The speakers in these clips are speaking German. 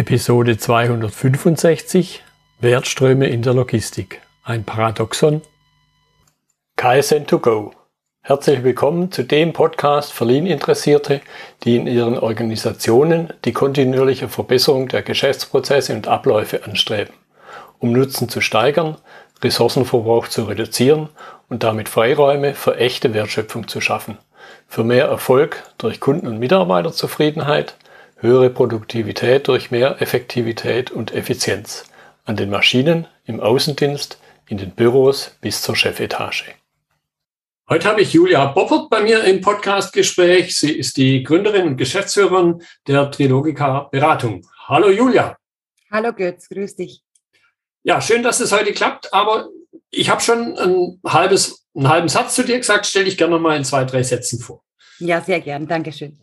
Episode 265 Wertströme in der Logistik. Ein Paradoxon. KSN2Go. Herzlich willkommen zu dem Podcast für Lean-Interessierte, die in ihren Organisationen die kontinuierliche Verbesserung der Geschäftsprozesse und Abläufe anstreben, um Nutzen zu steigern, Ressourcenverbrauch zu reduzieren und damit Freiräume für echte Wertschöpfung zu schaffen, für mehr Erfolg durch Kunden- und Mitarbeiterzufriedenheit – höhere Produktivität durch mehr Effektivität und Effizienz an den Maschinen, im Außendienst, in den Büros bis zur Chefetage. Heute habe ich Julia Boppert bei mir im Podcastgespräch. Sie ist die Gründerin und Geschäftsführerin der Trilogica Beratung. Hallo Julia. Hallo Götz, grüß dich. Ja, schön, dass es heute klappt, aber ich habe schon ein halbes, einen halben Satz zu dir gesagt, stelle ich gerne mal in zwei, drei Sätzen vor. Ja, sehr gern. Dankeschön.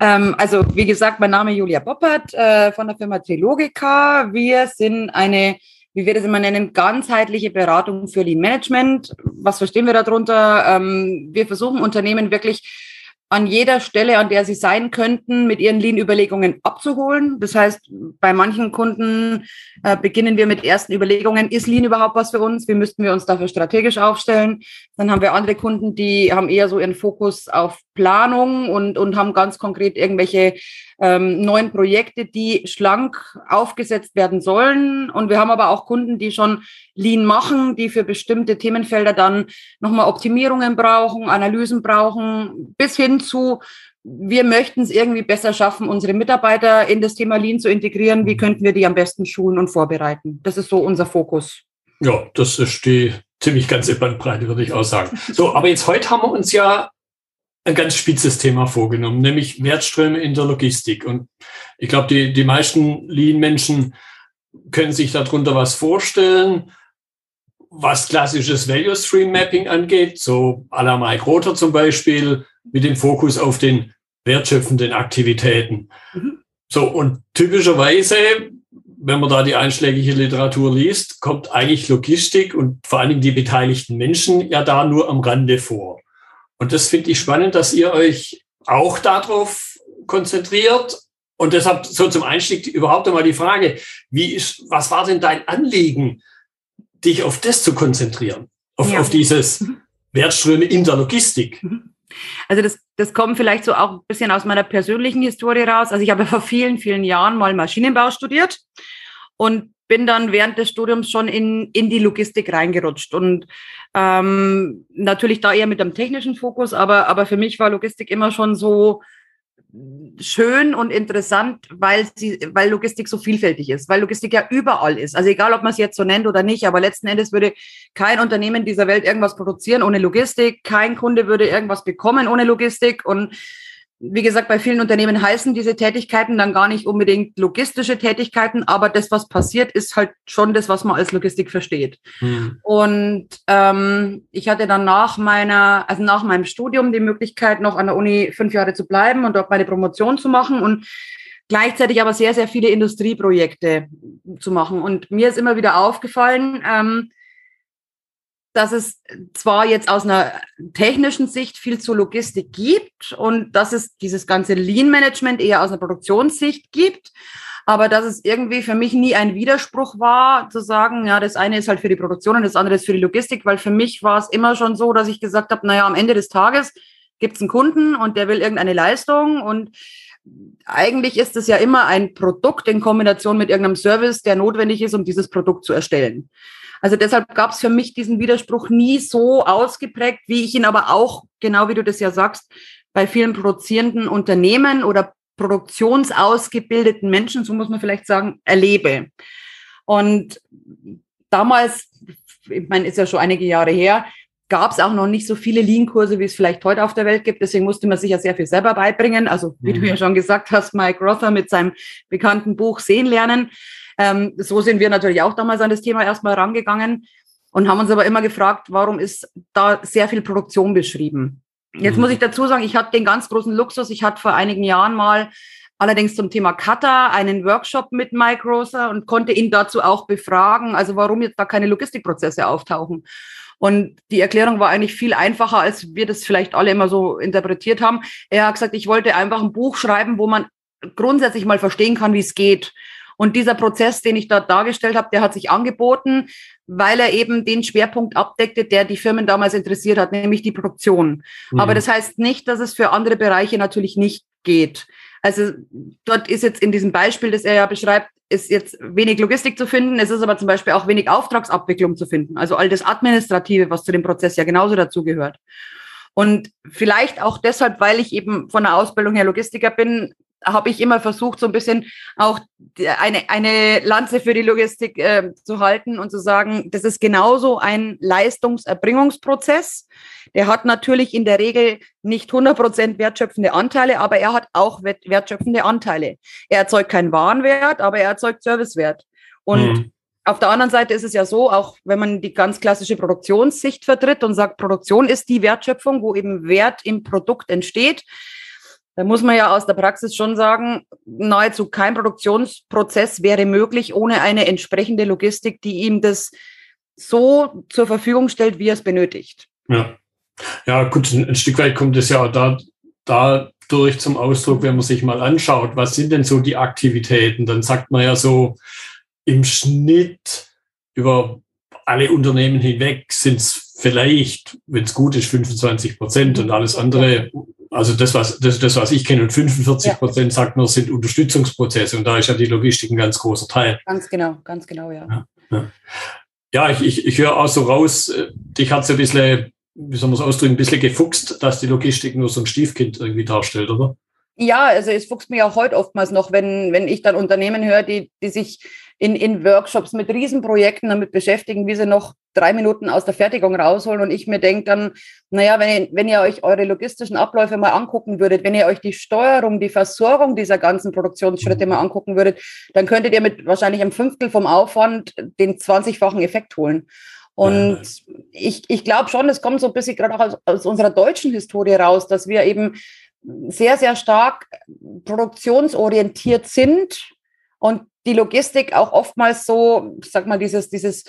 Ähm, also, wie gesagt, mein Name ist Julia Boppert äh, von der Firma Trilogica. Wir sind eine, wie wir das immer nennen, ganzheitliche Beratung für Lean Management. Was verstehen wir darunter? Ähm, wir versuchen Unternehmen wirklich an jeder Stelle, an der sie sein könnten, mit ihren Lean-Überlegungen abzuholen. Das heißt, bei manchen Kunden äh, beginnen wir mit ersten Überlegungen, ist Lean überhaupt was für uns? Wie müssten wir uns dafür strategisch aufstellen? Dann haben wir andere Kunden, die haben eher so ihren Fokus auf Planung und, und haben ganz konkret irgendwelche ähm, neuen Projekte, die schlank aufgesetzt werden sollen. Und wir haben aber auch Kunden, die schon Lean machen, die für bestimmte Themenfelder dann nochmal Optimierungen brauchen, Analysen brauchen, bis hin zu, wir möchten es irgendwie besser schaffen, unsere Mitarbeiter in das Thema Lean zu integrieren. Wie könnten wir die am besten schulen und vorbereiten? Das ist so unser Fokus. Ja, das ist die ziemlich ganze Bandbreite, würde ich auch sagen. So, aber jetzt heute haben wir uns ja ein ganz spitzes Thema vorgenommen, nämlich Wertströme in der Logistik. Und ich glaube, die, die meisten Lean-Menschen können sich darunter was vorstellen, was klassisches Value Stream Mapping angeht, so à la Mike Rother zum Beispiel, mit dem Fokus auf den wertschöpfenden Aktivitäten. Mhm. So, und typischerweise, wenn man da die einschlägige Literatur liest, kommt eigentlich Logistik und vor allen Dingen die beteiligten Menschen ja da nur am Rande vor. Und das finde ich spannend, dass ihr euch auch darauf konzentriert. Und deshalb so zum Einstieg überhaupt einmal die Frage, wie ist, was war denn dein Anliegen, dich auf das zu konzentrieren? Auf, ja. auf dieses mhm. Wertströme in der Logistik? Mhm. Also das, das kommt vielleicht so auch ein bisschen aus meiner persönlichen Historie raus. Also ich habe vor vielen, vielen Jahren mal Maschinenbau studiert und bin dann während des Studiums schon in, in die Logistik reingerutscht und ähm, natürlich da eher mit einem technischen Fokus, aber, aber für mich war Logistik immer schon so schön und interessant, weil sie, weil Logistik so vielfältig ist, weil Logistik ja überall ist. Also egal, ob man es jetzt so nennt oder nicht, aber letzten Endes würde kein Unternehmen dieser Welt irgendwas produzieren ohne Logistik, kein Kunde würde irgendwas bekommen ohne Logistik und wie gesagt, bei vielen Unternehmen heißen diese Tätigkeiten dann gar nicht unbedingt logistische Tätigkeiten, aber das, was passiert, ist halt schon das, was man als Logistik versteht. Mhm. Und ähm, ich hatte dann nach meiner, also nach meinem Studium die Möglichkeit, noch an der Uni fünf Jahre zu bleiben und dort meine Promotion zu machen und gleichzeitig aber sehr, sehr viele Industrieprojekte zu machen. Und mir ist immer wieder aufgefallen, ähm, dass es zwar jetzt aus einer technischen Sicht viel zu Logistik gibt und dass es dieses ganze Lean-Management eher aus einer Produktionssicht gibt, aber dass es irgendwie für mich nie ein Widerspruch war, zu sagen, ja, das eine ist halt für die Produktion und das andere ist für die Logistik, weil für mich war es immer schon so, dass ich gesagt habe, naja, am Ende des Tages gibt es einen Kunden und der will irgendeine Leistung und eigentlich ist es ja immer ein Produkt in Kombination mit irgendeinem Service, der notwendig ist, um dieses Produkt zu erstellen. Also deshalb gab es für mich diesen Widerspruch nie so ausgeprägt, wie ich ihn aber auch, genau wie du das ja sagst, bei vielen produzierenden Unternehmen oder produktionsausgebildeten Menschen, so muss man vielleicht sagen, erlebe. Und damals, ich meine, ist ja schon einige Jahre her, gab es auch noch nicht so viele Lean-Kurse, wie es vielleicht heute auf der Welt gibt. Deswegen musste man sich ja sehr viel selber beibringen. Also wie mhm. du ja schon gesagt hast, Mike Rother mit seinem bekannten Buch Sehen lernen. Ähm, so sind wir natürlich auch damals an das Thema erstmal rangegangen und haben uns aber immer gefragt, warum ist da sehr viel Produktion beschrieben? Jetzt mhm. muss ich dazu sagen, ich hatte den ganz großen Luxus. Ich hatte vor einigen Jahren mal allerdings zum Thema Cutter einen Workshop mit Mike Rosa und konnte ihn dazu auch befragen, also warum jetzt da keine Logistikprozesse auftauchen. Und die Erklärung war eigentlich viel einfacher, als wir das vielleicht alle immer so interpretiert haben. Er hat gesagt, ich wollte einfach ein Buch schreiben, wo man grundsätzlich mal verstehen kann, wie es geht. Und dieser Prozess, den ich dort dargestellt habe, der hat sich angeboten, weil er eben den Schwerpunkt abdeckte, der die Firmen damals interessiert hat, nämlich die Produktion. Mhm. Aber das heißt nicht, dass es für andere Bereiche natürlich nicht geht. Also dort ist jetzt in diesem Beispiel, das er ja beschreibt, ist jetzt wenig Logistik zu finden. Es ist aber zum Beispiel auch wenig Auftragsabwicklung zu finden. Also all das Administrative, was zu dem Prozess ja genauso dazugehört. Und vielleicht auch deshalb, weil ich eben von der Ausbildung her Logistiker bin, habe ich immer versucht, so ein bisschen auch eine, eine Lanze für die Logistik äh, zu halten und zu sagen, das ist genauso ein Leistungserbringungsprozess. Der hat natürlich in der Regel nicht 100 Prozent wertschöpfende Anteile, aber er hat auch wertschöpfende Anteile. Er erzeugt keinen Warenwert, aber er erzeugt Servicewert. Und mhm. Auf der anderen Seite ist es ja so, auch wenn man die ganz klassische Produktionssicht vertritt und sagt, Produktion ist die Wertschöpfung, wo eben Wert im Produkt entsteht, da muss man ja aus der Praxis schon sagen, nahezu kein Produktionsprozess wäre möglich ohne eine entsprechende Logistik, die ihm das so zur Verfügung stellt, wie er es benötigt. Ja, ja gut, ein, Stück weit kommt es ja da, dadurch zum Ausdruck, wenn man sich mal anschaut, was sind denn so die Aktivitäten, dann sagt man ja so, im Schnitt über alle Unternehmen hinweg sind es vielleicht, wenn es gut ist, 25 Prozent und alles andere also das, was, das, das, was ich kenne, und 45 Prozent ja. sagt man, sind Unterstützungsprozesse. Und da ist ja die Logistik ein ganz großer Teil. Ganz genau, ganz genau, ja. Ja, ja. ich, ich, ich höre auch so raus, äh, dich hat so ein bisschen, wie soll man es ausdrücken, ein bisschen gefuchst, dass die Logistik nur so ein Stiefkind irgendwie darstellt, oder? Ja, also es fuchst mir auch heute oftmals noch, wenn, wenn ich dann Unternehmen höre, die, die sich in, in Workshops mit Riesenprojekten damit beschäftigen, wie sie noch drei Minuten aus der Fertigung rausholen. Und ich mir denke dann, naja, wenn ihr, wenn ihr euch eure logistischen Abläufe mal angucken würdet, wenn ihr euch die Steuerung, die Versorgung dieser ganzen Produktionsschritte mal angucken würdet, dann könntet ihr mit wahrscheinlich einem Fünftel vom Aufwand den 20-fachen Effekt holen. Und ich, ich glaube schon, es kommt so ein bisschen gerade auch aus, aus unserer deutschen Historie raus, dass wir eben sehr, sehr stark produktionsorientiert sind und die Logistik auch oftmals so, ich sag mal, dieses, dieses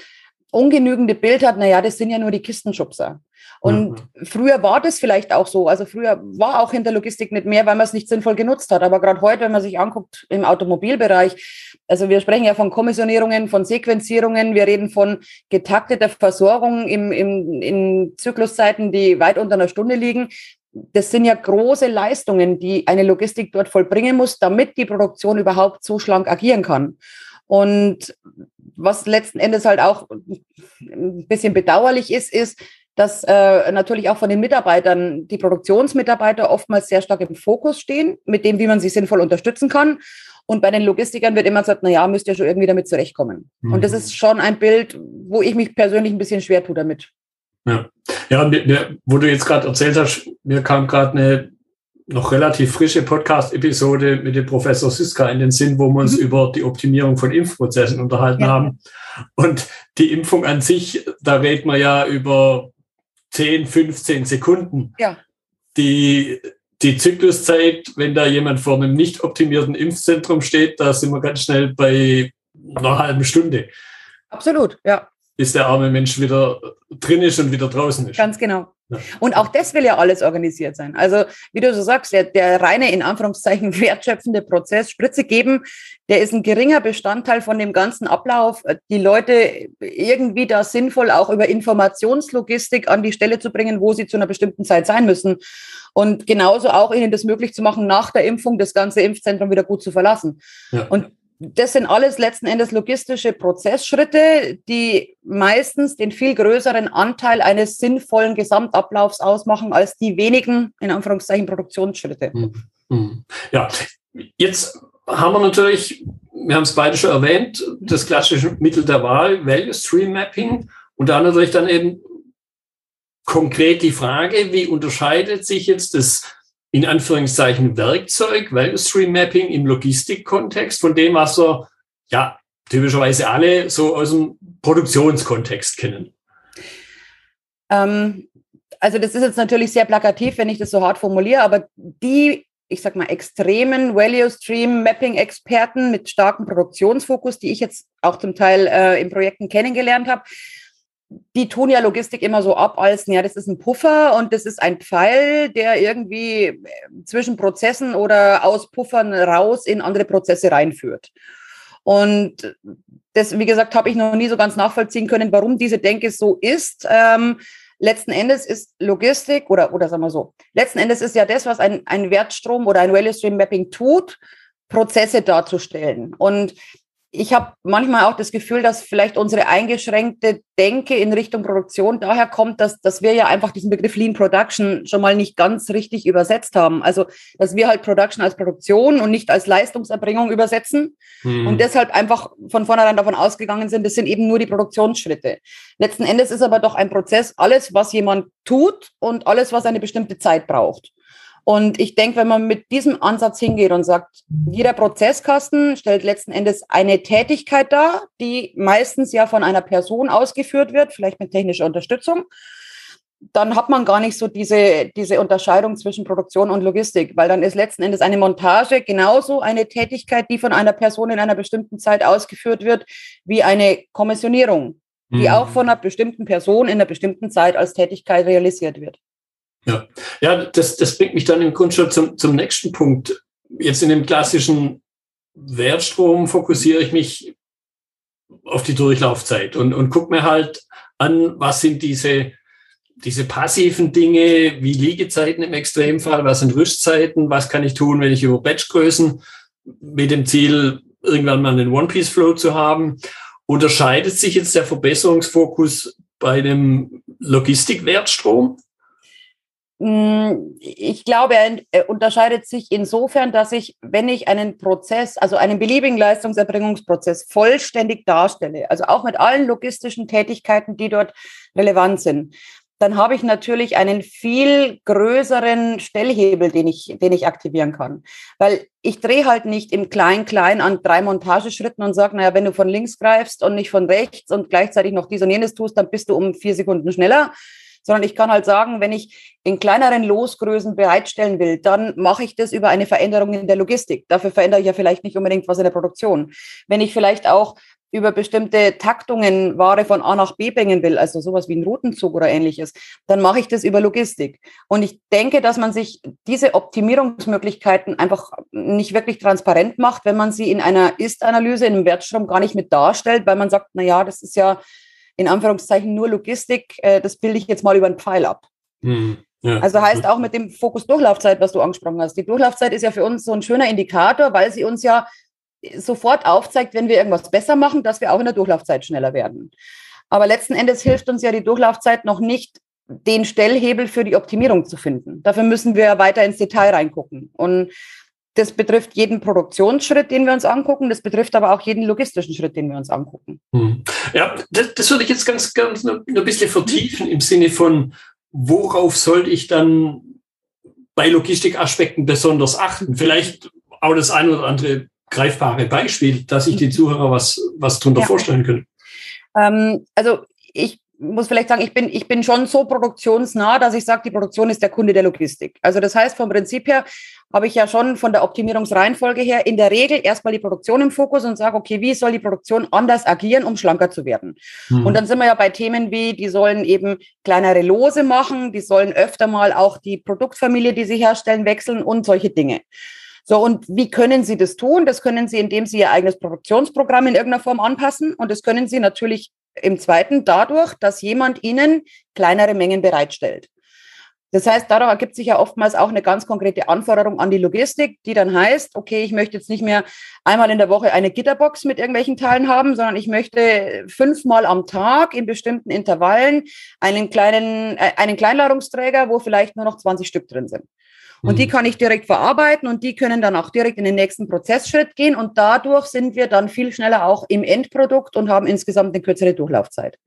ungenügende Bild hat, naja, das sind ja nur die Kistenschubser. Und mhm. früher war das vielleicht auch so. Also früher war auch hinter Logistik nicht mehr, weil man es nicht sinnvoll genutzt hat. Aber gerade heute, wenn man sich anguckt im Automobilbereich, also wir sprechen ja von Kommissionierungen, von Sequenzierungen, wir reden von getakteter Versorgung im, im, in Zykluszeiten, die weit unter einer Stunde liegen das sind ja große Leistungen, die eine Logistik dort vollbringen muss, damit die Produktion überhaupt so schlank agieren kann. Und was letzten Endes halt auch ein bisschen bedauerlich ist, ist, dass äh, natürlich auch von den Mitarbeitern die Produktionsmitarbeiter oftmals sehr stark im Fokus stehen, mit dem, wie man sie sinnvoll unterstützen kann. Und bei den Logistikern wird immer gesagt, na ja, müsst ihr schon irgendwie damit zurechtkommen. Mhm. Und das ist schon ein Bild, wo ich mich persönlich ein bisschen schwer tue damit. Ja, ja mir, mir, wo du jetzt gerade erzählt hast, mir kam gerade eine noch relativ frische Podcast-Episode mit dem Professor Siska in den Sinn, wo wir uns mhm. über die Optimierung von Impfprozessen unterhalten ja. haben. Und die Impfung an sich, da redet man ja über 10, 15 Sekunden. Ja. Die, die Zykluszeit, wenn da jemand vor einem nicht optimierten Impfzentrum steht, da sind wir ganz schnell bei einer halben Stunde. Absolut, ja bis der arme Mensch wieder drin ist und wieder draußen ist. Ganz genau. Ja. Und auch das will ja alles organisiert sein. Also, wie du so sagst, der, der reine, in Anführungszeichen, wertschöpfende Prozess, Spritze geben, der ist ein geringer Bestandteil von dem ganzen Ablauf, die Leute irgendwie da sinnvoll auch über Informationslogistik an die Stelle zu bringen, wo sie zu einer bestimmten Zeit sein müssen. Und genauso auch ihnen das möglich zu machen, nach der Impfung das ganze Impfzentrum wieder gut zu verlassen. Ja. Und das sind alles letzten Endes logistische Prozessschritte, die meistens den viel größeren Anteil eines sinnvollen Gesamtablaufs ausmachen als die wenigen, in Anführungszeichen, Produktionsschritte. Hm, hm. Ja, jetzt haben wir natürlich, wir haben es beide schon erwähnt, das klassische Mittel der Wahl, Value Stream Mapping und da natürlich dann eben konkret die Frage, wie unterscheidet sich jetzt das in Anführungszeichen Werkzeug, Value Stream Mapping im Logistikkontext von dem, was wir ja typischerweise alle so aus dem Produktionskontext kennen? Ähm, also das ist jetzt natürlich sehr plakativ, wenn ich das so hart formuliere, aber die, ich sag mal, extremen Value Stream Mapping Experten mit starkem Produktionsfokus, die ich jetzt auch zum Teil äh, in Projekten kennengelernt habe, die tun ja Logistik immer so ab als, ja, das ist ein Puffer und das ist ein Pfeil, der irgendwie äh, zwischen Prozessen oder aus Puffern raus in andere Prozesse reinführt. Und das, wie gesagt, habe ich noch nie so ganz nachvollziehen können, warum diese Denke so ist. Ähm, letzten Endes ist Logistik oder, oder sagen wir so, letzten Endes ist ja das, was ein, ein Wertstrom oder ein Value Stream Mapping tut, Prozesse darzustellen. Und ich habe manchmal auch das Gefühl, dass vielleicht unsere eingeschränkte Denke in Richtung Produktion daher kommt, dass, dass wir ja einfach diesen Begriff Lean Production schon mal nicht ganz richtig übersetzt haben. Also, dass wir halt Production als Produktion und nicht als Leistungserbringung übersetzen mhm. und deshalb einfach von vornherein davon ausgegangen sind, das sind eben nur die Produktionsschritte. Letzten Endes ist aber doch ein Prozess alles, was jemand tut und alles, was eine bestimmte Zeit braucht. Und ich denke, wenn man mit diesem Ansatz hingeht und sagt, jeder Prozesskasten stellt letzten Endes eine Tätigkeit dar, die meistens ja von einer Person ausgeführt wird, vielleicht mit technischer Unterstützung, dann hat man gar nicht so diese, diese Unterscheidung zwischen Produktion und Logistik, weil dann ist letzten Endes eine Montage genauso eine Tätigkeit, die von einer Person in einer bestimmten Zeit ausgeführt wird, wie eine Kommissionierung, die mhm. auch von einer bestimmten Person in einer bestimmten Zeit als Tätigkeit realisiert wird. Ja, ja das, das bringt mich dann im Grunde schon zum, zum nächsten Punkt. Jetzt in dem klassischen Wertstrom fokussiere ich mich auf die Durchlaufzeit und, und gucke mir halt an, was sind diese, diese passiven Dinge, wie Liegezeiten im Extremfall, was sind Rüstzeiten, was kann ich tun, wenn ich über Batchgrößen mit dem Ziel, irgendwann mal einen One-Piece-Flow zu haben. Unterscheidet sich jetzt der Verbesserungsfokus bei dem Logistikwertstrom? Hm, ich glaube, er unterscheidet sich insofern, dass ich, wenn ich einen Prozess, also einen beliebigen Leistungserbringungsprozess vollständig darstelle, also auch mit allen logistischen Tätigkeiten, die dort relevant sind, dann habe ich natürlich einen viel größeren Stellhebel, den ich, den ich aktivieren kann. Weil ich drehe halt nicht im Klein-Klein an drei Montageschritten und sage, naja, wenn du von links greifst und nicht von rechts und gleichzeitig noch dies und jenes tust, dann bist du um vier Sekunden schneller, sondern ich kann halt sagen, wenn ich in kleineren Losgrößen bereitstellen will, dann mache ich das über eine Veränderung in der Logistik. Dafür verändere ich ja vielleicht nicht unbedingt was in der Produktion. Wenn ich vielleicht auch über bestimmte Taktungen Ware von A nach B bringen will, also sowas wie ein Routenzug oder ähnliches, dann mache ich das über Logistik. Und ich denke, dass man sich diese Optimierungsmöglichkeiten einfach nicht wirklich transparent macht, wenn man sie in einer Ist-Analyse, in einem Wertstrom gar nicht mit darstellt, weil man sagt, na ja, das ist ja in Anführungszeichen nur Logistik, äh, das bilde ich jetzt mal über einen Pfeil ab. Mhm. Ja. Also heißt auch mit dem Fokus Durchlaufzeit, was du angesprochen hast. Die Durchlaufzeit ist ja für uns so ein schöner Indikator, weil sie uns ja sofort aufzeigt, wenn wir irgendwas besser machen, dass wir auch in der Durchlaufzeit schneller werden. Aber letzten Endes hilft uns ja die Durchlaufzeit noch nicht, den Stellhebel für die Optimierung zu finden. Dafür müssen wir weiter ins Detail reingucken. Und das betrifft jeden Produktionsschritt, den wir uns angucken. Das betrifft aber auch jeden logistischen Schritt, den wir uns angucken. Hm. Ja, das, das würde ich jetzt ganz, ganz nur ein bisschen vertiefen im Sinne von, worauf sollte ich dann bei Logistikaspekten besonders achten? Vielleicht auch das ein oder andere greifbare Beispiel, dass sich die Zuhörer was, was darunter ja. vorstellen können. Ähm, also ich muss vielleicht sagen, ich bin, ich bin schon so produktionsnah, dass ich sage, die Produktion ist der Kunde der Logistik. Also das heißt, vom Prinzip her habe ich ja schon von der Optimierungsreihenfolge her in der Regel erstmal die Produktion im Fokus und sage, okay, wie soll die Produktion anders agieren, um schlanker zu werden? Mhm. Und dann sind wir ja bei Themen wie, die sollen eben kleinere Lose machen, die sollen öfter mal auch die Produktfamilie, die sie herstellen, wechseln und solche Dinge. So, und wie können Sie das tun? Das können Sie, indem Sie Ihr eigenes Produktionsprogramm in irgendeiner Form anpassen. Und das können Sie natürlich im zweiten dadurch, dass jemand Ihnen kleinere Mengen bereitstellt. Das heißt, darauf ergibt sich ja oftmals auch eine ganz konkrete Anforderung an die Logistik, die dann heißt, okay, ich möchte jetzt nicht mehr einmal in der Woche eine Gitterbox mit irgendwelchen Teilen haben, sondern ich möchte fünfmal am Tag in bestimmten Intervallen einen kleinen, äh, einen Kleinladungsträger, wo vielleicht nur noch 20 Stück drin sind. Und mhm. die kann ich direkt verarbeiten und die können dann auch direkt in den nächsten Prozessschritt gehen und dadurch sind wir dann viel schneller auch im Endprodukt und haben insgesamt eine kürzere Durchlaufzeit.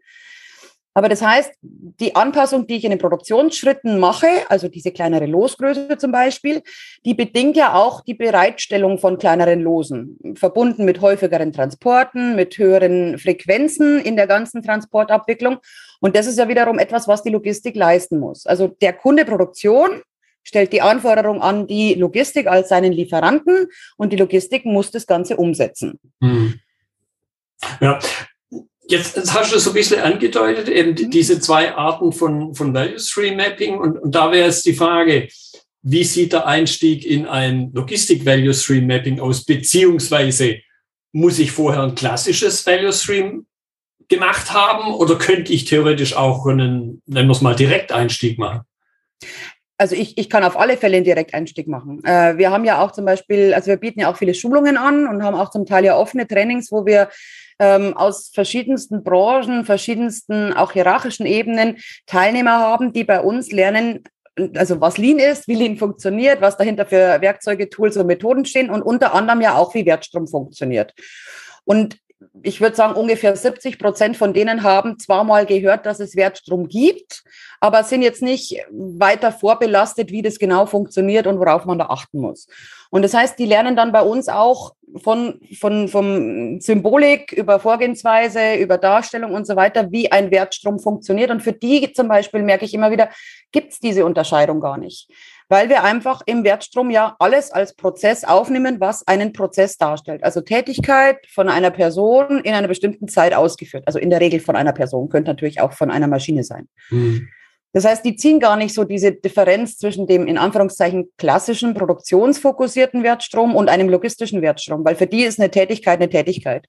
Aber das heißt, die Anpassung, die ich in den Produktionsschritten mache, also diese kleinere Losgröße zum Beispiel, die bedingt ja auch die Bereitstellung von kleineren Losen, verbunden mit häufigeren Transporten, mit höheren Frequenzen in der ganzen Transportabwicklung. Und das ist ja wiederum etwas, was die Logistik leisten muss. Also der Kunde Produktion stellt die Anforderung an die Logistik als seinen Lieferanten und die Logistik muss das Ganze umsetzen. Hm. Ja, Jetzt, jetzt, hast du so ein bisschen angedeutet, eben mhm. diese zwei Arten von, von Value Stream Mapping. Und, und da wäre jetzt die Frage, wie sieht der Einstieg in ein Logistik Value Stream Mapping aus? Beziehungsweise, muss ich vorher ein klassisches Value Stream gemacht haben oder könnte ich theoretisch auch einen, nennen wir es mal, Direkteinstieg machen? Also ich, ich kann auf alle Fälle einen Direkteinstieg machen. Äh, wir haben ja auch zum Beispiel, also wir bieten ja auch viele Schulungen an und haben auch zum Teil ja offene Trainings, wo wir ähm, aus verschiedensten Branchen, verschiedensten auch hierarchischen Ebenen Teilnehmer haben, die bei uns lernen, also was Lean ist, wie Lean funktioniert, was dahinter für Werkzeuge, Tools und Methoden stehen und unter anderem ja auch, wie Wertstrom funktioniert. Und ich würde sagen, ungefähr 70 Prozent von denen haben zwar mal gehört, dass es Wertstrom gibt, aber sind jetzt nicht weiter vorbelastet, wie das genau funktioniert und worauf man da achten muss. Und das heißt, die lernen dann bei uns auch von, von, von Symbolik über Vorgehensweise, über Darstellung und so weiter, wie ein Wertstrom funktioniert. Und für die zum Beispiel merke ich immer wieder, gibt es diese Unterscheidung gar nicht weil wir einfach im Wertstrom ja alles als Prozess aufnehmen, was einen Prozess darstellt. Also Tätigkeit von einer Person in einer bestimmten Zeit ausgeführt. Also in der Regel von einer Person, könnte natürlich auch von einer Maschine sein. Mhm. Das heißt, die ziehen gar nicht so diese Differenz zwischen dem in Anführungszeichen klassischen produktionsfokussierten Wertstrom und einem logistischen Wertstrom, weil für die ist eine Tätigkeit eine Tätigkeit.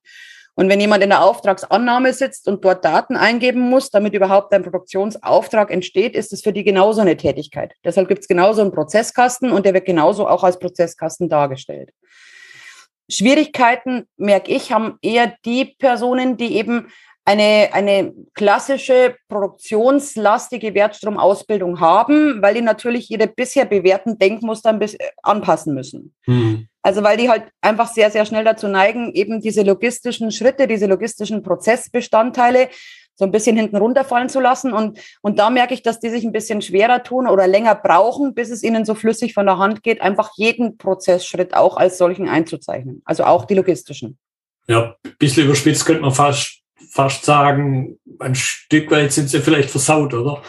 Und wenn jemand in der Auftragsannahme sitzt und dort Daten eingeben muss, damit überhaupt ein Produktionsauftrag entsteht, ist es für die genauso eine Tätigkeit. Deshalb gibt es genauso einen Prozesskasten und der wird genauso auch als Prozesskasten dargestellt. Schwierigkeiten, merke ich, haben eher die Personen, die eben eine, eine klassische produktionslastige Wertstromausbildung haben, weil die natürlich ihre bisher bewährten Denkmuster ein bisschen anpassen müssen. Mhm. Also weil die halt einfach sehr, sehr schnell dazu neigen, eben diese logistischen Schritte, diese logistischen Prozessbestandteile so ein bisschen hinten runterfallen zu lassen. Und, und da merke ich, dass die sich ein bisschen schwerer tun oder länger brauchen, bis es ihnen so flüssig von der Hand geht, einfach jeden Prozessschritt auch als solchen einzuzeichnen. Also auch die logistischen. Ja, ein bisschen überspitzt könnte man fast fast sagen, ein Stück weit sind sie vielleicht versaut, oder?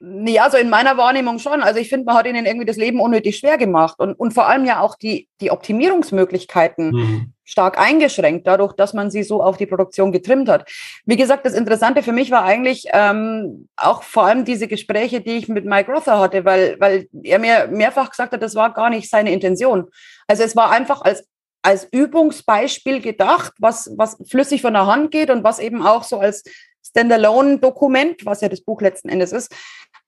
Ja, also in meiner Wahrnehmung schon. Also ich finde, man hat ihnen irgendwie das Leben unnötig schwer gemacht und, und vor allem ja auch die, die Optimierungsmöglichkeiten mhm. stark eingeschränkt, dadurch, dass man sie so auf die Produktion getrimmt hat. Wie gesagt, das Interessante für mich war eigentlich ähm, auch vor allem diese Gespräche, die ich mit Mike Rother hatte, weil, weil er mir mehrfach gesagt hat, das war gar nicht seine Intention. Also es war einfach als als Übungsbeispiel gedacht, was, was flüssig von der Hand geht und was eben auch so als Standalone-Dokument, was ja das Buch letzten Endes ist,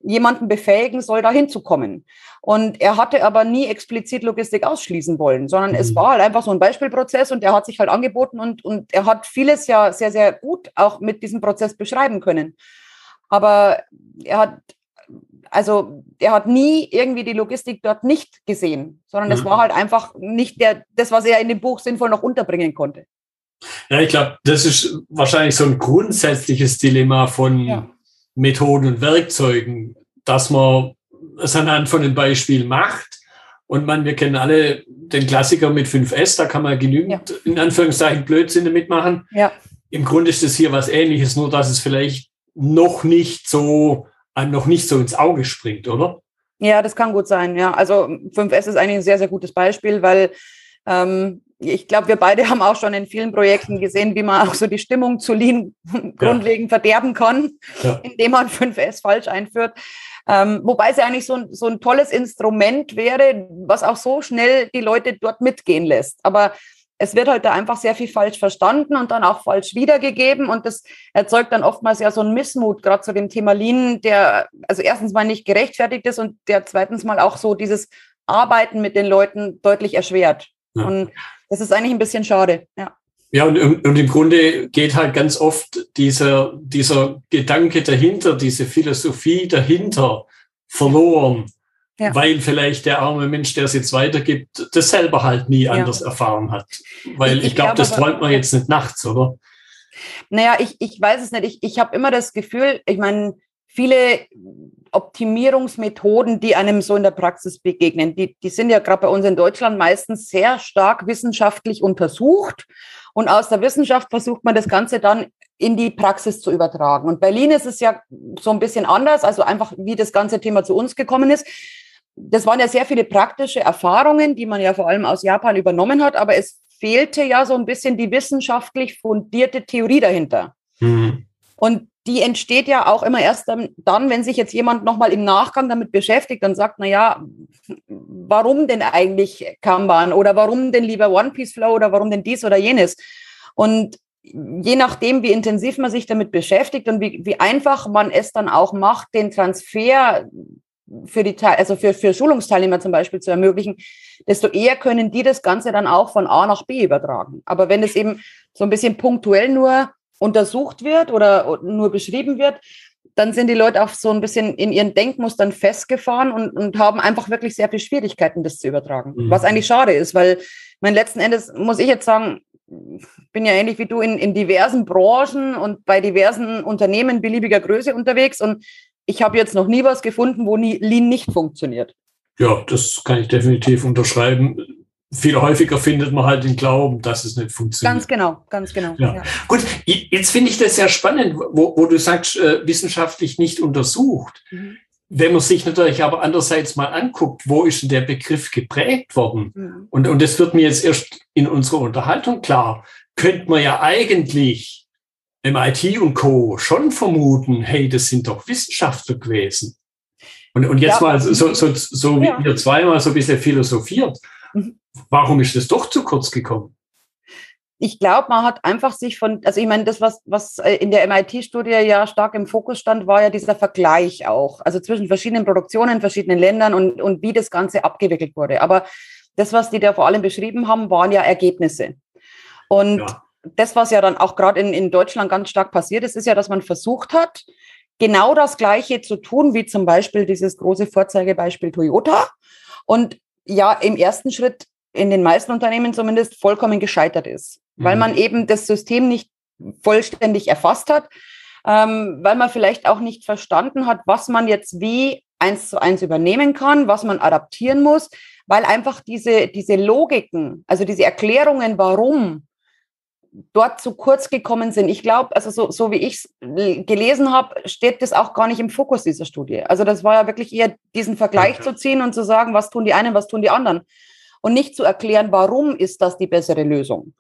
jemanden befähigen soll, da hinzukommen. Und er hatte aber nie explizit Logistik ausschließen wollen, sondern mhm. es war halt einfach so ein Beispielprozess und er hat sich halt angeboten und, und er hat vieles ja sehr, sehr gut auch mit diesem Prozess beschreiben können. Aber er hat also er hat nie irgendwie die Logistik dort nicht gesehen, sondern es mhm. war halt einfach nicht der, das, was er in dem Buch sinnvoll noch unterbringen konnte. Ja, ich glaube, das ist wahrscheinlich so ein grundsätzliches Dilemma von ja. Methoden und Werkzeugen, dass man es anhand von einem Beispiel macht. Und man, wir kennen alle den Klassiker mit 5S, da kann man genügend, ja. in Anführungszeichen, Blödsinn mitmachen. Ja. Im Grunde ist es hier was ähnliches, nur dass es vielleicht noch nicht so einem noch nicht so ins Auge springt, oder? Ja, das kann gut sein. Ja, also 5S ist eigentlich ein sehr, sehr gutes Beispiel, weil ähm, ich glaube, wir beide haben auch schon in vielen Projekten gesehen, wie man auch so die Stimmung zu Lean grundlegend ja. verderben kann, ja. indem man 5S falsch einführt. Ähm, wobei es ja eigentlich so ein, so ein tolles Instrument wäre, was auch so schnell die Leute dort mitgehen lässt. Aber es wird halt da einfach sehr viel falsch verstanden und dann auch falsch wiedergegeben und das erzeugt dann oftmals ja so einen Missmut, gerade zu dem Thema Lean, der also erstens mal nicht gerechtfertigt ist und der zweitens mal auch so dieses Arbeiten mit den Leuten deutlich erschwert. Ja. Und das ist eigentlich ein bisschen schade, ja. Ja, und, und im Grunde geht halt ganz oft dieser, dieser Gedanke dahinter, diese Philosophie dahinter verloren. Ja. Weil vielleicht der arme Mensch, der es jetzt weitergibt, das selber halt nie ja. anders erfahren hat. Weil ich, ich glaube, glaub, das träumt man jetzt nicht nachts, oder? Naja, ich, ich weiß es nicht. Ich, ich habe immer das Gefühl, ich meine, viele Optimierungsmethoden, die einem so in der Praxis begegnen, die, die sind ja gerade bei uns in Deutschland meistens sehr stark wissenschaftlich untersucht. Und aus der Wissenschaft versucht man das Ganze dann in die Praxis zu übertragen. Und Berlin ist es ja so ein bisschen anders, also einfach wie das ganze Thema zu uns gekommen ist das waren ja sehr viele praktische Erfahrungen, die man ja vor allem aus Japan übernommen hat, aber es fehlte ja so ein bisschen die wissenschaftlich fundierte Theorie dahinter. Mhm. Und die entsteht ja auch immer erst dann, wenn sich jetzt jemand nochmal im Nachgang damit beschäftigt und sagt, na ja, warum denn eigentlich Kanban oder warum denn lieber One Piece Flow oder warum denn dies oder jenes? Und je nachdem, wie intensiv man sich damit beschäftigt und wie, wie einfach man es dann auch macht, den Transfer für die, also für, für Schulungsteilnehmer zum Beispiel zu ermöglichen, desto eher können die das Ganze dann auch von A nach B übertragen. Aber wenn es eben so ein bisschen punktuell nur untersucht wird oder nur beschrieben wird, dann sind die Leute auch so ein bisschen in ihren Denkmustern festgefahren und, und haben einfach wirklich sehr viel Schwierigkeiten, das zu übertragen. Mhm. Was eigentlich schade ist, weil mein letzten Endes muss ich jetzt sagen, bin ja ähnlich wie du in, in diversen Branchen und bei diversen Unternehmen beliebiger Größe unterwegs und ich habe jetzt noch nie was gefunden, wo Lean nicht funktioniert. Ja, das kann ich definitiv unterschreiben. Viel häufiger findet man halt den Glauben, dass es nicht funktioniert. Ganz genau, ganz genau. Ja. Ja. Gut, jetzt finde ich das sehr spannend, wo, wo du sagst, äh, wissenschaftlich nicht untersucht. Mhm. Wenn man sich natürlich aber andererseits mal anguckt, wo ist denn der Begriff geprägt worden? Mhm. Und, und das wird mir jetzt erst in unserer Unterhaltung klar. Könnte man ja eigentlich MIT und Co. schon vermuten, hey, das sind doch Wissenschaftler gewesen. Und, und jetzt ja. mal so, so, so wie ja. wir zweimal so ein bisschen philosophiert. Mhm. Warum ist das doch zu kurz gekommen? ich glaube, man hat einfach sich von, also ich meine, das, was, was äh, in der MIT-Studie ja stark im Fokus stand, war ja dieser Vergleich auch, also zwischen verschiedenen Produktionen, verschiedenen Ländern und, und wie das Ganze abgewickelt wurde. Aber das, was die da vor allem beschrieben haben, waren ja Ergebnisse. Und ja. Das, was ja dann auch gerade in, in Deutschland ganz stark passiert ist, ist ja, dass man versucht hat, genau das Gleiche zu tun, wie zum Beispiel dieses große Vorzeigebeispiel Toyota. Und ja, im ersten Schritt in den meisten Unternehmen zumindest vollkommen gescheitert ist weil mhm. man eben das System nicht vollständig erfasst hat, ähm, weil man vielleicht auch nicht verstanden hat, was man jetzt wie eins zu eins übernehmen kann, was man adaptieren muss, weil einfach diese, diese Logiken, also diese Erklärungen, warum dort zu kurz gekommen sind. Ich glaube, also so, so wie ich es gelesen habe, steht das auch gar nicht im Fokus dieser Studie. Also das war ja wirklich eher diesen Vergleich zu ziehen und zu sagen, was tun die einen, was tun die anderen. Und nicht zu erklären, warum ist das die bessere Lösung.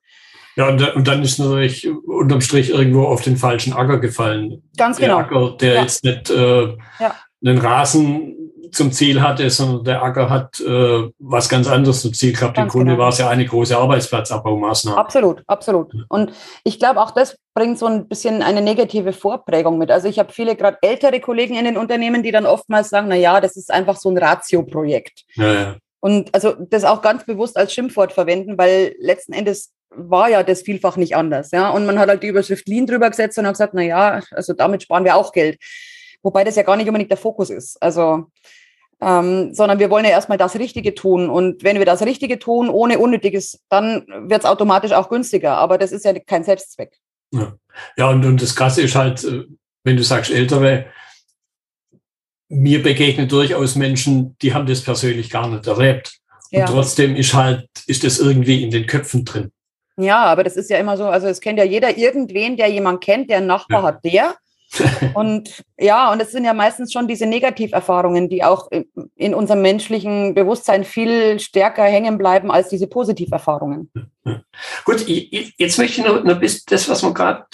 Ja, und, und dann ist natürlich unterm Strich irgendwo auf den falschen Acker gefallen. Ganz genau. Der Acker, der ja. jetzt nicht äh, ja. einen Rasen zum Ziel hatte, sondern der Acker hat äh, was ganz anderes zum Ziel gehabt. Ganz Im Grunde genau. war es ja eine große Arbeitsplatzabbaumaßnahme. Absolut, absolut. Und ich glaube, auch das bringt so ein bisschen eine negative Vorprägung mit. Also ich habe viele gerade ältere Kollegen in den Unternehmen, die dann oftmals sagen, na ja, das ist einfach so ein Ratio-Projekt. Ja, ja. Und also das auch ganz bewusst als Schimpfwort verwenden, weil letzten Endes war ja das vielfach nicht anders. Ja? Und man hat halt die Überschrift Lean drüber gesetzt und hat gesagt, na ja, also damit sparen wir auch Geld. Wobei das ja gar nicht unbedingt der Fokus ist. Also, ähm, sondern wir wollen ja erstmal das Richtige tun. Und wenn wir das Richtige tun, ohne Unnötiges, dann wird es automatisch auch günstiger. Aber das ist ja kein Selbstzweck. Ja, ja und, und das Krasse ist halt, äh, wenn du sagst Ältere, mir begegnen durchaus Menschen, die haben das persönlich gar nicht erlebt. Und ja. trotzdem ist halt, ist das irgendwie in den Köpfen drin. Ja, aber das ist ja immer so, also es kennt ja jeder irgendwen, der jemand kennt, der einen Nachbar ja. hat, der. und ja, und es sind ja meistens schon diese Negativerfahrungen, die auch in unserem menschlichen Bewusstsein viel stärker hängen bleiben als diese Positiverfahrungen. Gut, jetzt möchte ich noch, noch das, was wir gerade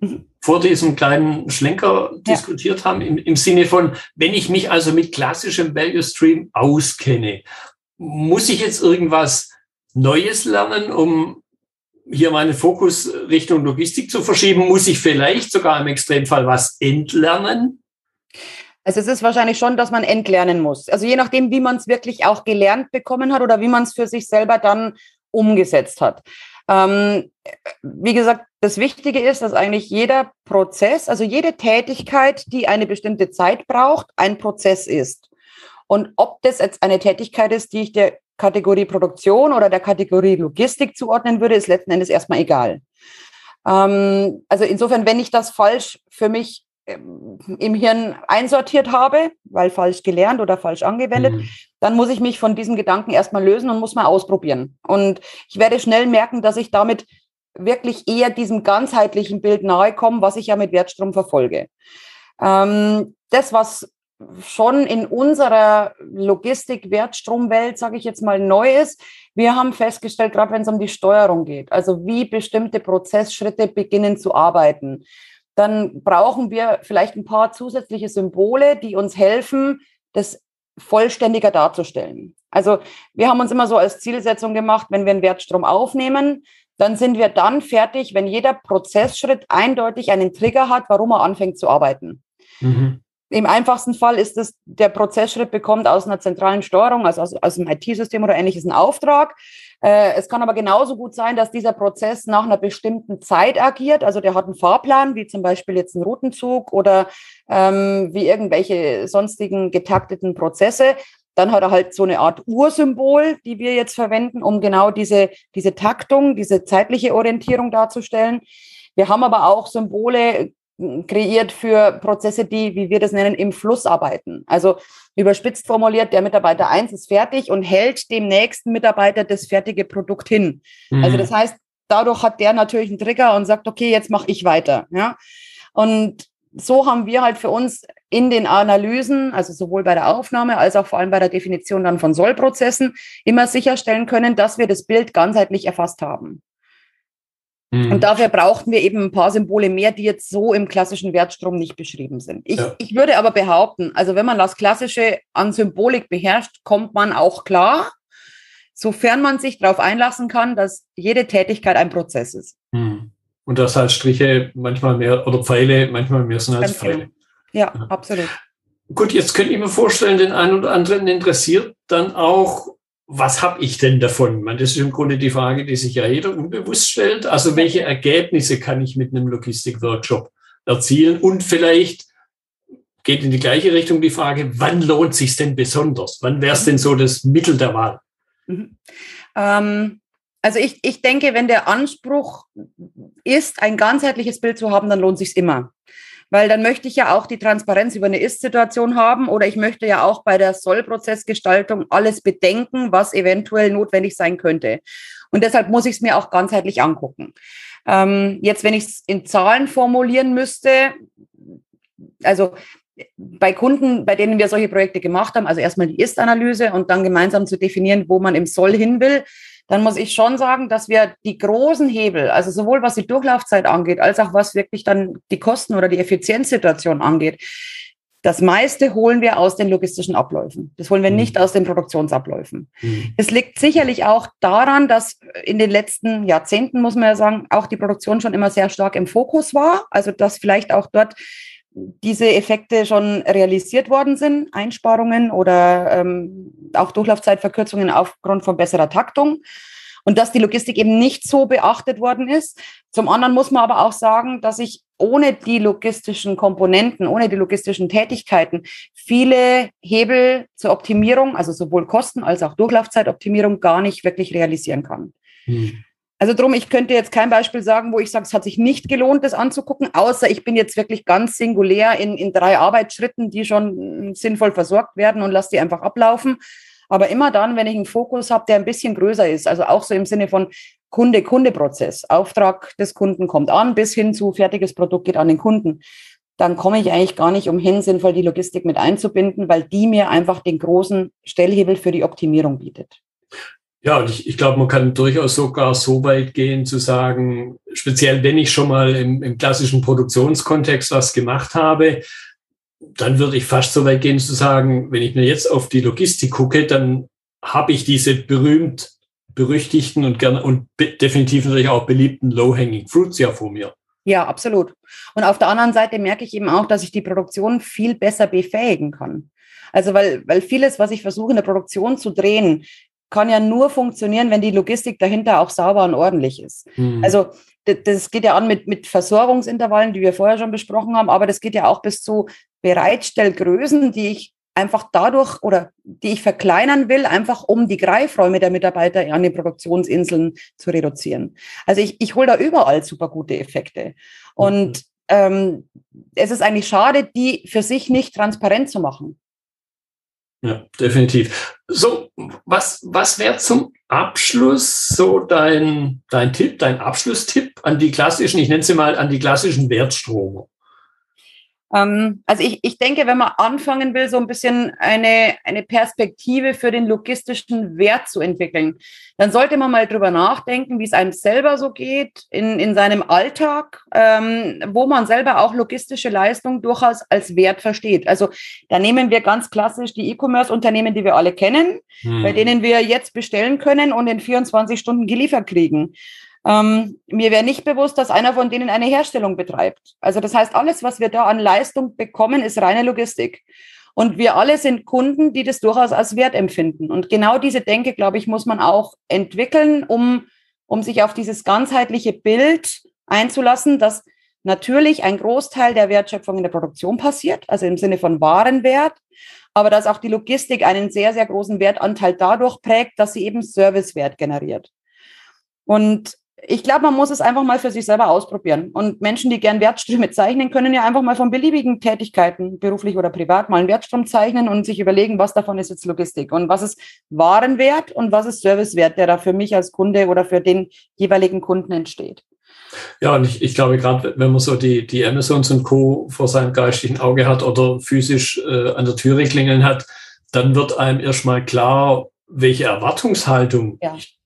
mhm. vor diesem kleinen Schlenker diskutiert ja. haben, im, im Sinne von, wenn ich mich also mit klassischem Value Stream auskenne, muss ich jetzt irgendwas Neues lernen, um hier meinen Fokus Richtung Logistik zu verschieben, muss ich vielleicht sogar im Extremfall was entlernen? Also es ist wahrscheinlich schon, dass man entlernen muss. Also je nachdem, wie man es wirklich auch gelernt bekommen hat oder wie man es für sich selber dann umgesetzt hat. Ähm, wie gesagt, das Wichtige ist, dass eigentlich jeder Prozess, also jede Tätigkeit, die eine bestimmte Zeit braucht, ein Prozess ist. Und ob das jetzt eine Tätigkeit ist, die ich der Kategorie Produktion oder der Kategorie Logistik zuordnen würde, ist letzten Endes erstmal egal. Ähm, also insofern, wenn ich das falsch für mich ähm, im Hirn einsortiert habe, weil falsch gelernt oder falsch angewendet, mhm. dann muss ich mich von diesem Gedanken erstmal lösen und muss mal ausprobieren. Und ich werde schnell merken, dass ich damit wirklich eher diesem ganzheitlichen Bild nahe komme, was ich ja mit Wertstrom verfolge. Ähm, das, was schon in unserer Logistik-Wertstromwelt, sage ich jetzt mal, neu ist. Wir haben festgestellt, gerade wenn es um die Steuerung geht, also wie bestimmte Prozessschritte beginnen zu arbeiten, dann brauchen wir vielleicht ein paar zusätzliche Symbole, die uns helfen, das vollständiger darzustellen. Also wir haben uns immer so als Zielsetzung gemacht, wenn wir einen Wertstrom aufnehmen, dann sind wir dann fertig, wenn jeder Prozessschritt eindeutig einen Trigger hat, warum er anfängt zu arbeiten. Mhm. Im einfachsten Fall ist es, der Prozessschritt bekommt aus einer zentralen Steuerung, also aus, aus einem IT-System oder ähnliches einen Auftrag. Äh, es kann aber genauso gut sein, dass dieser Prozess nach einer bestimmten Zeit agiert. Also der hat einen Fahrplan, wie zum Beispiel jetzt ein Routenzug oder ähm, wie irgendwelche sonstigen getakteten Prozesse. Dann hat er halt so eine Art Ursymbol, die wir jetzt verwenden, um genau diese, diese Taktung, diese zeitliche Orientierung darzustellen. Wir haben aber auch Symbole kreiert für Prozesse, die, wie wir das nennen, im Fluss arbeiten. Also überspitzt formuliert, der Mitarbeiter 1 ist fertig und hält dem nächsten Mitarbeiter das fertige Produkt hin. Mhm. Also das heißt, dadurch hat der natürlich einen Trigger und sagt, okay, jetzt mache ich weiter. Ja? Und so haben wir halt für uns in den Analysen, also sowohl bei der Aufnahme als auch vor allem bei der Definition dann von Sollprozessen, immer sicherstellen können, dass wir das Bild ganzheitlich erfasst haben. Und mhm. dafür brauchten wir eben ein paar Symbole mehr, die jetzt so im klassischen Wertstrom nicht beschrieben sind. Ich, ja. ich würde aber behaupten, also wenn man das Klassische an Symbolik beherrscht, kommt man auch klar, sofern man sich darauf einlassen kann, dass jede Tätigkeit ein Prozess ist. Mhm. Und dass halt Striche manchmal mehr oder Pfeile manchmal mehr sind als Pfeile. Ja, ja, absolut. Gut, jetzt könnte ich mir vorstellen, den einen oder anderen interessiert dann auch, was habe ich denn davon? Man, das ist im Grunde die Frage, die sich ja jeder unbewusst stellt. Also welche Ergebnisse kann ich mit einem Logistik-Workshop erzielen? Und vielleicht geht in die gleiche Richtung die Frage, wann lohnt sich denn besonders? Wann wäre es denn so das Mittel der Wahl? Mhm. Ähm, also ich, ich denke, wenn der Anspruch ist, ein ganzheitliches Bild zu haben, dann lohnt sich immer weil dann möchte ich ja auch die Transparenz über eine Ist-Situation haben oder ich möchte ja auch bei der Sollprozessgestaltung alles bedenken, was eventuell notwendig sein könnte. Und deshalb muss ich es mir auch ganzheitlich angucken. Ähm, jetzt, wenn ich es in Zahlen formulieren müsste, also bei Kunden, bei denen wir solche Projekte gemacht haben, also erstmal die Ist-Analyse und dann gemeinsam zu definieren, wo man im Soll hin will, dann muss ich schon sagen, dass wir die großen Hebel, also sowohl was die Durchlaufzeit angeht, als auch was wirklich dann die Kosten oder die Effizienzsituation angeht, das meiste holen wir aus den logistischen Abläufen. Das holen wir mhm. nicht aus den Produktionsabläufen. Mhm. Es liegt sicherlich auch daran, dass in den letzten Jahrzehnten, muss man ja sagen, auch die Produktion schon immer sehr stark im Fokus war. Also dass vielleicht auch dort diese Effekte schon realisiert worden sind, Einsparungen oder ähm, auch Durchlaufzeitverkürzungen aufgrund von besserer Taktung und dass die Logistik eben nicht so beachtet worden ist. Zum anderen muss man aber auch sagen, dass ich ohne die logistischen Komponenten, ohne die logistischen Tätigkeiten viele Hebel zur Optimierung, also sowohl Kosten als auch Durchlaufzeitoptimierung gar nicht wirklich realisieren kann. Hm. Also drum, ich könnte jetzt kein Beispiel sagen, wo ich sage, es hat sich nicht gelohnt, das anzugucken, außer ich bin jetzt wirklich ganz singulär in, in drei Arbeitsschritten, die schon sinnvoll versorgt werden und lasse die einfach ablaufen. Aber immer dann, wenn ich einen Fokus habe, der ein bisschen größer ist, also auch so im Sinne von Kunde-Kunde-Prozess, Auftrag des Kunden kommt an, bis hin zu fertiges Produkt geht an den Kunden, dann komme ich eigentlich gar nicht umhin, sinnvoll die Logistik mit einzubinden, weil die mir einfach den großen Stellhebel für die Optimierung bietet. Ja, und ich, ich glaube, man kann durchaus sogar so weit gehen zu sagen, speziell wenn ich schon mal im, im klassischen Produktionskontext was gemacht habe, dann würde ich fast so weit gehen zu sagen, wenn ich mir jetzt auf die Logistik gucke, dann habe ich diese berühmt berüchtigten und gerne und definitiv natürlich auch beliebten Low-Hanging Fruits ja vor mir. Ja, absolut. Und auf der anderen Seite merke ich eben auch, dass ich die Produktion viel besser befähigen kann. Also weil, weil vieles, was ich versuche in der Produktion zu drehen, kann ja nur funktionieren, wenn die Logistik dahinter auch sauber und ordentlich ist. Mhm. Also das geht ja an mit, mit Versorgungsintervallen, die wir vorher schon besprochen haben, aber das geht ja auch bis zu Bereitstellgrößen, die ich einfach dadurch oder die ich verkleinern will, einfach um die Greifräume der Mitarbeiter an den Produktionsinseln zu reduzieren. Also ich, ich hole da überall super gute Effekte. Und mhm. ähm, es ist eigentlich schade, die für sich nicht transparent zu machen. Ja, definitiv. So, was, was wäre zum Abschluss so dein, dein Tipp, dein Abschlusstipp an die klassischen, ich nenne sie mal an die klassischen Wertstrome? Ähm, also ich, ich denke, wenn man anfangen will, so ein bisschen eine, eine Perspektive für den logistischen Wert zu entwickeln, dann sollte man mal drüber nachdenken, wie es einem selber so geht in, in seinem Alltag, ähm, wo man selber auch logistische Leistung durchaus als Wert versteht. Also da nehmen wir ganz klassisch die E-Commerce-Unternehmen, die wir alle kennen, hm. bei denen wir jetzt bestellen können und in 24 Stunden geliefert kriegen. Ähm, mir wäre nicht bewusst, dass einer von denen eine Herstellung betreibt. Also das heißt, alles, was wir da an Leistung bekommen, ist reine Logistik. Und wir alle sind Kunden, die das durchaus als Wert empfinden. Und genau diese Denke, glaube ich, muss man auch entwickeln, um, um sich auf dieses ganzheitliche Bild einzulassen, dass natürlich ein Großteil der Wertschöpfung in der Produktion passiert, also im Sinne von Warenwert, aber dass auch die Logistik einen sehr, sehr großen Wertanteil dadurch prägt, dass sie eben Servicewert generiert. Und ich glaube, man muss es einfach mal für sich selber ausprobieren. Und Menschen, die gern Wertströme zeichnen, können ja einfach mal von beliebigen Tätigkeiten, beruflich oder privat, mal einen Wertstrom zeichnen und sich überlegen, was davon ist jetzt Logistik und was ist Warenwert und was ist Servicewert, der da für mich als Kunde oder für den jeweiligen Kunden entsteht. Ja, und ich, ich glaube, gerade wenn man so die, die Amazons und Co. vor seinem geistigen Auge hat oder physisch äh, an der Türe klingeln hat, dann wird einem erstmal klar, welche Erwartungshaltung, ja. ich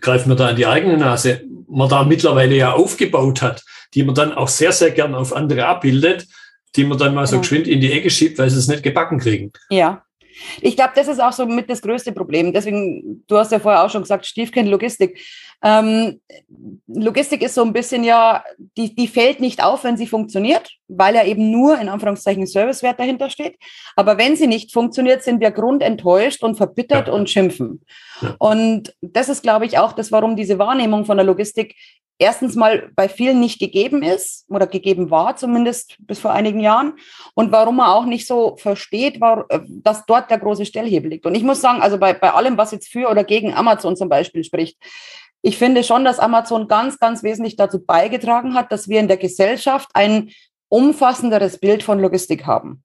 greife mir da in die eigene Nase, man da mittlerweile ja aufgebaut hat, die man dann auch sehr, sehr gern auf andere abbildet, die man dann mal so ja. geschwind in die Ecke schiebt, weil sie es nicht gebacken kriegen. Ja. Ich glaube, das ist auch so mit das größte Problem. Deswegen, du hast ja vorher auch schon gesagt, Stiefkind Logistik. Ähm, Logistik ist so ein bisschen ja, die, die fällt nicht auf, wenn sie funktioniert, weil ja eben nur in Anführungszeichen Servicewert dahinter steht. Aber wenn sie nicht funktioniert, sind wir grundenttäuscht und verbittert ja. und schimpfen. Ja. Und das ist, glaube ich, auch das, warum diese Wahrnehmung von der Logistik erstens mal bei vielen nicht gegeben ist oder gegeben war, zumindest bis vor einigen Jahren, und warum man auch nicht so versteht, war, äh, dass dort der große Stellhebel liegt. Und ich muss sagen, also bei, bei allem, was jetzt für oder gegen Amazon zum Beispiel spricht, ich finde schon, dass Amazon ganz, ganz wesentlich dazu beigetragen hat, dass wir in der Gesellschaft ein umfassenderes Bild von Logistik haben.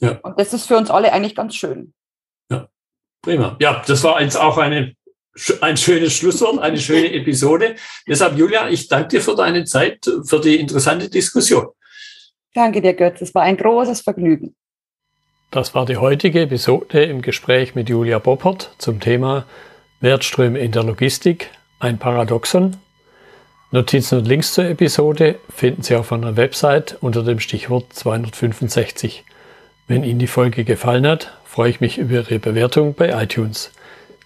Ja. Und das ist für uns alle eigentlich ganz schön. Ja, prima. Ja, das war jetzt auch eine ein schönes Schlusswort, eine schöne Episode. Deshalb, Julia, ich danke dir für deine Zeit, für die interessante Diskussion. Danke dir, Götz. Es war ein großes Vergnügen. Das war die heutige Episode im Gespräch mit Julia Boppert zum Thema Wertströme in der Logistik, ein Paradoxon. Notizen und Links zur Episode finden Sie auf meiner Website unter dem Stichwort 265. Wenn Ihnen die Folge gefallen hat, freue ich mich über Ihre Bewertung bei iTunes.